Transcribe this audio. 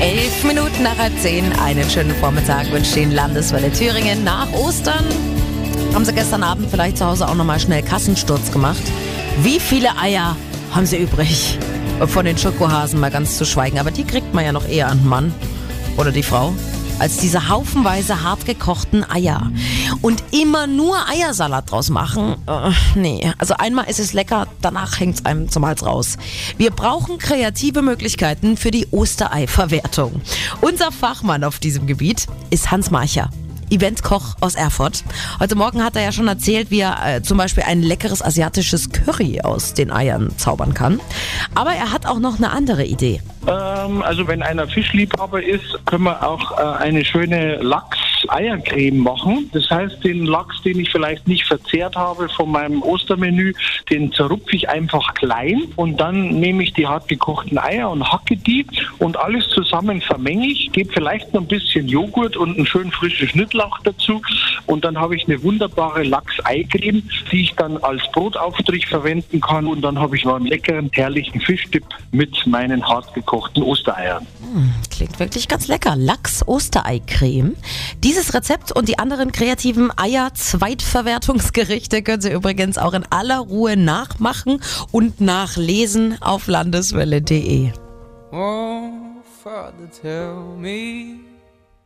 Elf Minuten nach halb zehn. Einen schönen Vormittag wünscht Ihnen Landeswelle Thüringen. Nach Ostern haben Sie gestern Abend vielleicht zu Hause auch nochmal schnell Kassensturz gemacht. Wie viele Eier haben Sie übrig? Von den Schokohasen mal ganz zu schweigen. Aber die kriegt man ja noch eher an den Mann oder die Frau als diese haufenweise hart gekochten Eier. Und immer nur Eiersalat draus machen? Äh, nee, also einmal ist es lecker, danach hängt es einem zum Hals raus. Wir brauchen kreative Möglichkeiten für die Ostereiverwertung. Unser Fachmann auf diesem Gebiet ist Hans Marcher. Eventkoch aus Erfurt. Heute Morgen hat er ja schon erzählt, wie er äh, zum Beispiel ein leckeres asiatisches Curry aus den Eiern zaubern kann. Aber er hat auch noch eine andere Idee. Ähm, also wenn einer Fischliebhaber ist, können wir auch äh, eine schöne Lachs Eiercreme machen. Das heißt, den Lachs, den ich vielleicht nicht verzehrt habe von meinem Ostermenü, den zerrupfe ich einfach klein und dann nehme ich die hart gekochten Eier und hacke die und alles zusammen vermenge ich, gebe vielleicht noch ein bisschen Joghurt und einen schönen frischen Schnittlauch dazu und dann habe ich eine wunderbare Lachs-Eicreme, die ich dann als Brotaufstrich verwenden kann und dann habe ich noch einen leckeren, herrlichen Fischdip mit meinen hart gekochten Ostereiern. Klingt wirklich ganz lecker. Lachs-Osterei-Creme. Dieses Rezept und die anderen kreativen Eier-Zweitverwertungsgerichte können Sie übrigens auch in aller Ruhe nachmachen und nachlesen auf landeswelle.de. Oh, Father, tell me